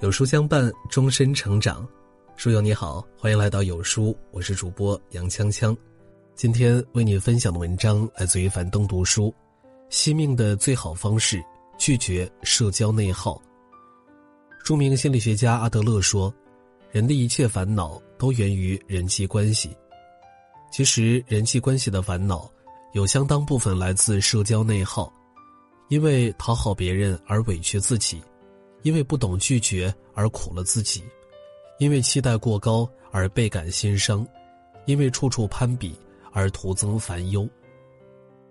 有书相伴，终身成长。书友你好，欢迎来到有书，我是主播杨锵锵。今天为你分享的文章来自于樊登读书。惜命的最好方式，拒绝社交内耗。著名心理学家阿德勒说：“人的一切烦恼都源于人际关系。其实，人际关系的烦恼有相当部分来自社交内耗，因为讨好别人而委屈自己。”因为不懂拒绝而苦了自己，因为期待过高而倍感心伤，因为处处攀比而徒增烦忧。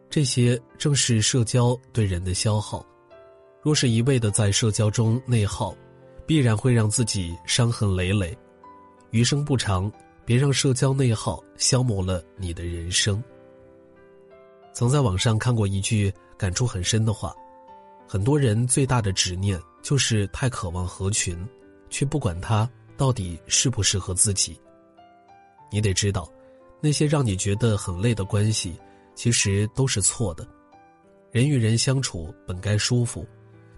这些正是社交对人的消耗。若是一味的在社交中内耗，必然会让自己伤痕累累。余生不长，别让社交内耗消磨了你的人生。曾在网上看过一句感触很深的话：很多人最大的执念。就是太渴望合群，却不管他到底适不适合自己。你得知道，那些让你觉得很累的关系，其实都是错的。人与人相处本该舒服，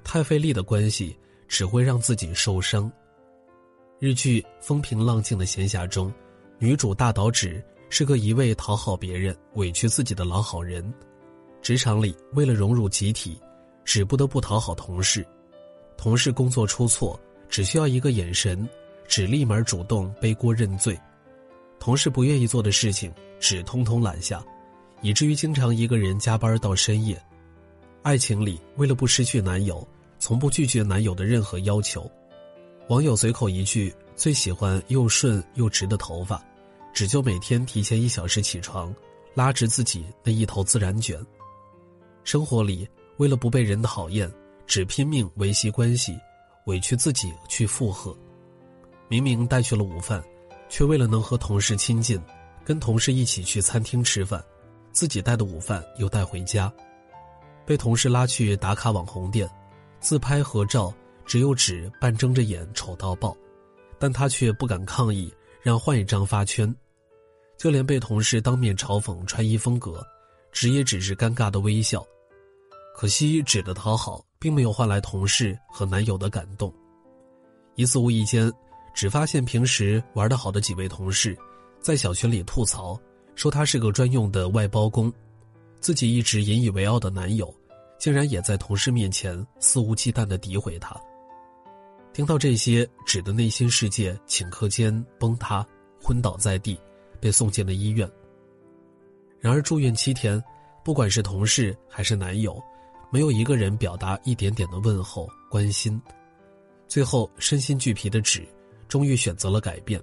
太费力的关系只会让自己受伤。日剧《风平浪静的闲暇》中，女主大岛栀是个一味讨好别人、委屈自己的老好人。职场里，为了融入集体，只不得不讨好同事。同事工作出错，只需要一个眼神，只立马主动背锅认罪；同事不愿意做的事情，只通通揽下，以至于经常一个人加班到深夜。爱情里，为了不失去男友，从不拒绝男友的任何要求。网友随口一句：“最喜欢又顺又直的头发，只就每天提前一小时起床，拉直自己那一头自然卷。”生活里，为了不被人讨厌。只拼命维系关系，委屈自己去附和。明明带去了午饭，却为了能和同事亲近，跟同事一起去餐厅吃饭，自己带的午饭又带回家。被同事拉去打卡网红店，自拍合照，只有纸半睁着眼丑到爆，但他却不敢抗议，让换一张发圈。就连被同事当面嘲讽穿衣风格，纸也只是尴尬的微笑。可惜纸的讨好。并没有换来同事和男友的感动。一次无意间，只发现平时玩得好的几位同事，在小群里吐槽，说他是个专用的外包工。自己一直引以为傲的男友，竟然也在同事面前肆无忌惮地诋毁他。听到这些，纸的内心世界顷刻间崩塌，昏倒在地，被送进了医院。然而住院七天，不管是同事还是男友。没有一个人表达一点点的问候关心，最后身心俱疲的纸，终于选择了改变。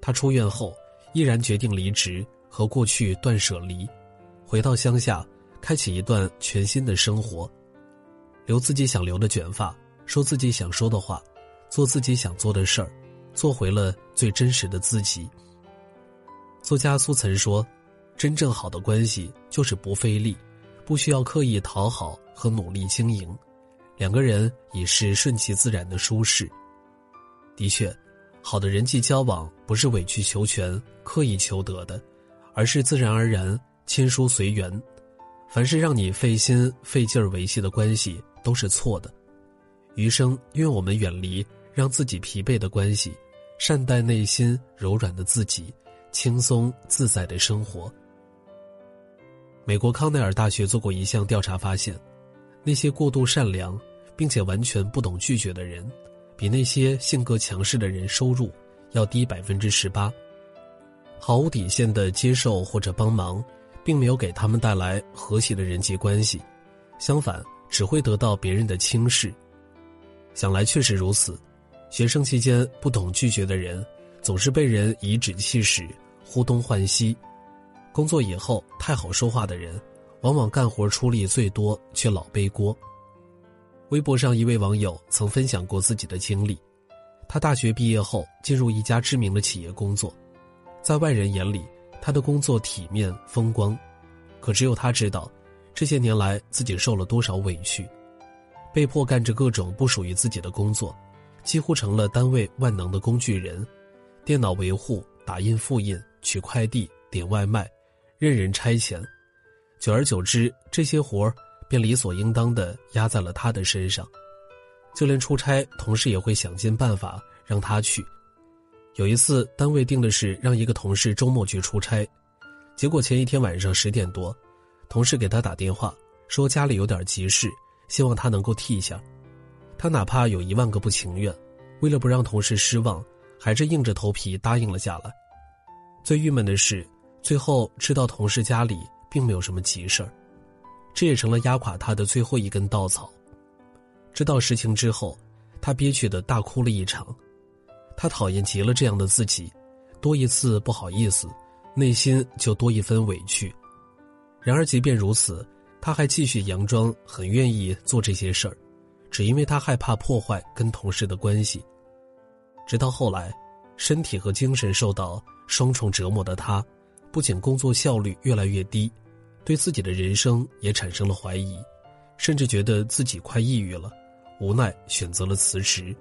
他出院后，毅然决定离职，和过去断舍离，回到乡下，开启一段全新的生活，留自己想留的卷发，说自己想说的话，做自己想做的事儿，做回了最真实的自己。作家苏岑说：“真正好的关系就是不费力。”不需要刻意讨好和努力经营，两个人已是顺其自然的舒适。的确，好的人际交往不是委曲求全、刻意求得的，而是自然而然、亲疏随缘。凡是让你费心费劲儿维系的关系，都是错的。余生，愿我们远离让自己疲惫的关系，善待内心柔软的自己，轻松自在的生活。美国康奈尔大学做过一项调查，发现，那些过度善良并且完全不懂拒绝的人，比那些性格强势的人收入要低百分之十八。毫无底线的接受或者帮忙，并没有给他们带来和谐的人际关系，相反，只会得到别人的轻视。想来确实如此，学生期间不懂拒绝的人，总是被人颐指气使，呼东唤西。工作以后太好说话的人，往往干活出力最多，却老背锅。微博上一位网友曾分享过自己的经历：他大学毕业后进入一家知名的企业工作，在外人眼里，他的工作体面风光，可只有他知道，这些年来自己受了多少委屈，被迫干着各种不属于自己的工作，几乎成了单位万能的工具人，电脑维护、打印复印、取快递、点外卖。任人差遣，久而久之，这些活儿便理所应当的压在了他的身上。就连出差，同事也会想尽办法让他去。有一次，单位定的是让一个同事周末去出差，结果前一天晚上十点多，同事给他打电话说家里有点急事，希望他能够替一下。他哪怕有一万个不情愿，为了不让同事失望，还是硬着头皮答应了下来。最郁闷的是，最后知道同事家里并没有什么急事儿，这也成了压垮他的最后一根稻草。知道实情之后，他憋屈的大哭了一场。他讨厌极了这样的自己，多一次不好意思，内心就多一分委屈。然而即便如此，他还继续佯装很愿意做这些事儿，只因为他害怕破坏跟同事的关系。直到后来，身体和精神受到双重折磨的他，不仅工作效率越来越低，对自己的人生也产生了怀疑，甚至觉得自己快抑郁了。无奈选择了辞职，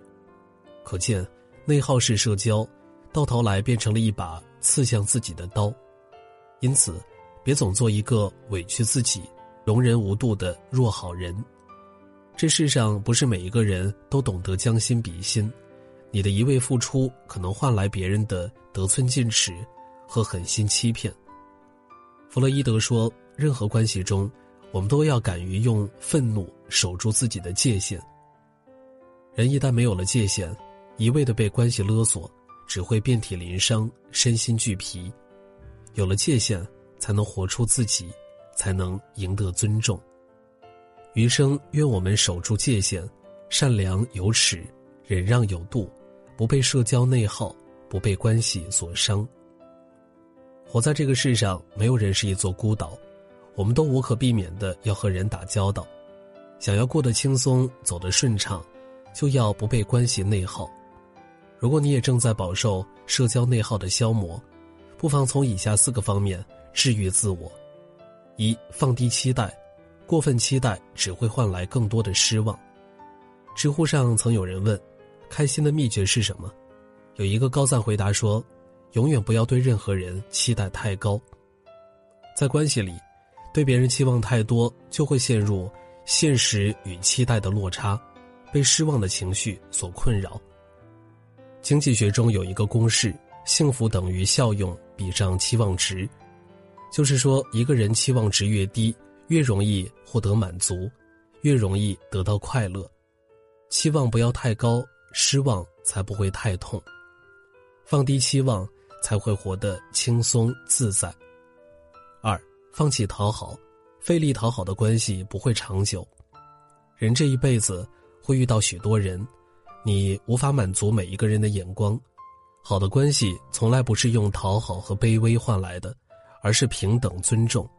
可见内耗式社交，到头来变成了一把刺向自己的刀。因此，别总做一个委屈自己、容人无度的弱好人。这世上不是每一个人都懂得将心比心，你的一味付出可能换来别人的得寸进尺和狠心欺骗。弗洛伊德说，任何关系中，我们都要敢于用愤怒守住自己的界限。人一旦没有了界限，一味的被关系勒索，只会遍体鳞伤、身心俱疲。有了界限，才能活出自己，才能赢得尊重。余生，愿我们守住界限，善良有尺，忍让有度，不被社交内耗，不被关系所伤。活在这个世上，没有人是一座孤岛，我们都无可避免的要和人打交道。想要过得轻松，走得顺畅。就要不被关系内耗。如果你也正在饱受社交内耗的消磨，不妨从以下四个方面治愈自我：一、放低期待，过分期待只会换来更多的失望。知乎上曾有人问：“开心的秘诀是什么？”有一个高赞回答说：“永远不要对任何人期待太高。”在关系里，对别人期望太多，就会陷入现实与期待的落差。被失望的情绪所困扰。经济学中有一个公式：幸福等于效用比上期望值，就是说，一个人期望值越低，越容易获得满足，越容易得到快乐。期望不要太高，失望才不会太痛。放低期望，才会活得轻松自在。二，放弃讨好，费力讨好的关系不会长久。人这一辈子。会遇到许多人，你无法满足每一个人的眼光。好的关系从来不是用讨好和卑微换来的，而是平等尊重。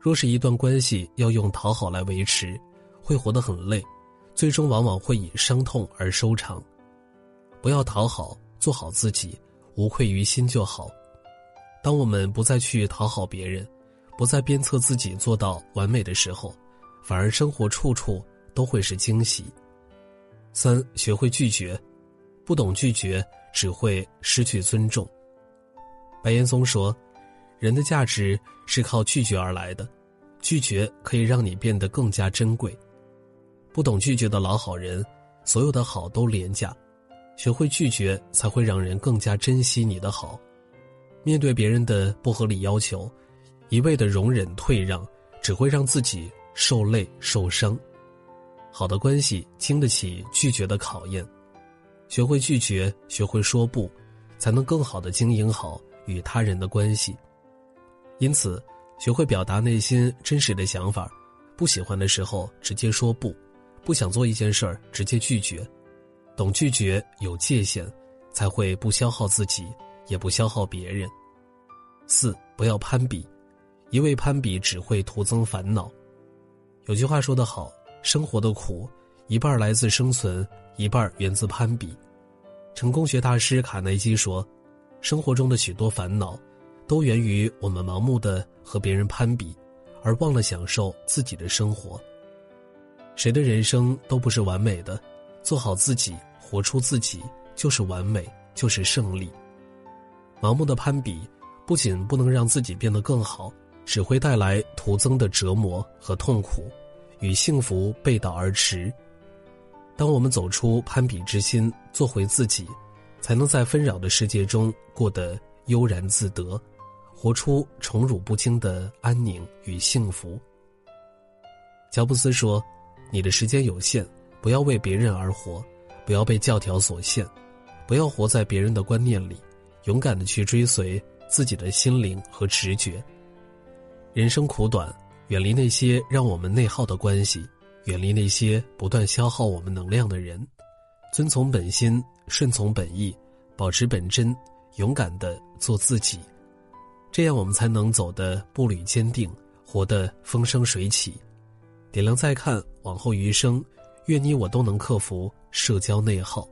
若是一段关系要用讨好来维持，会活得很累，最终往往会以伤痛而收场。不要讨好，做好自己，无愧于心就好。当我们不再去讨好别人，不再鞭策自己做到完美的时候，反而生活处处都会是惊喜。三，学会拒绝，不懂拒绝只会失去尊重。白岩松说：“人的价值是靠拒绝而来的，拒绝可以让你变得更加珍贵。不懂拒绝的老好人，所有的好都廉价。学会拒绝，才会让人更加珍惜你的好。面对别人的不合理要求，一味的容忍退让，只会让自己受累受伤。”好的关系经得起拒绝的考验，学会拒绝，学会说不，才能更好的经营好与他人的关系。因此，学会表达内心真实的想法，不喜欢的时候直接说不，不想做一件事儿直接拒绝，懂拒绝有界限，才会不消耗自己，也不消耗别人。四，不要攀比，一味攀比只会徒增烦恼。有句话说得好。生活的苦，一半来自生存，一半源自攀比。成功学大师卡耐基说：“生活中的许多烦恼，都源于我们盲目的和别人攀比，而忘了享受自己的生活。谁的人生都不是完美的，做好自己，活出自己，就是完美，就是胜利。盲目的攀比，不仅不能让自己变得更好，只会带来徒增的折磨和痛苦。”与幸福背道而驰。当我们走出攀比之心，做回自己，才能在纷扰的世界中过得悠然自得，活出宠辱不惊的安宁与幸福。乔布斯说：“你的时间有限，不要为别人而活，不要被教条所限，不要活在别人的观念里，勇敢的去追随自己的心灵和直觉。人生苦短，远离那些让我们内耗的关系。”远离那些不断消耗我们能量的人，遵从本心，顺从本意，保持本真，勇敢的做自己，这样我们才能走得步履坚定，活得风生水起。点亮再看，往后余生，愿你我都能克服社交内耗。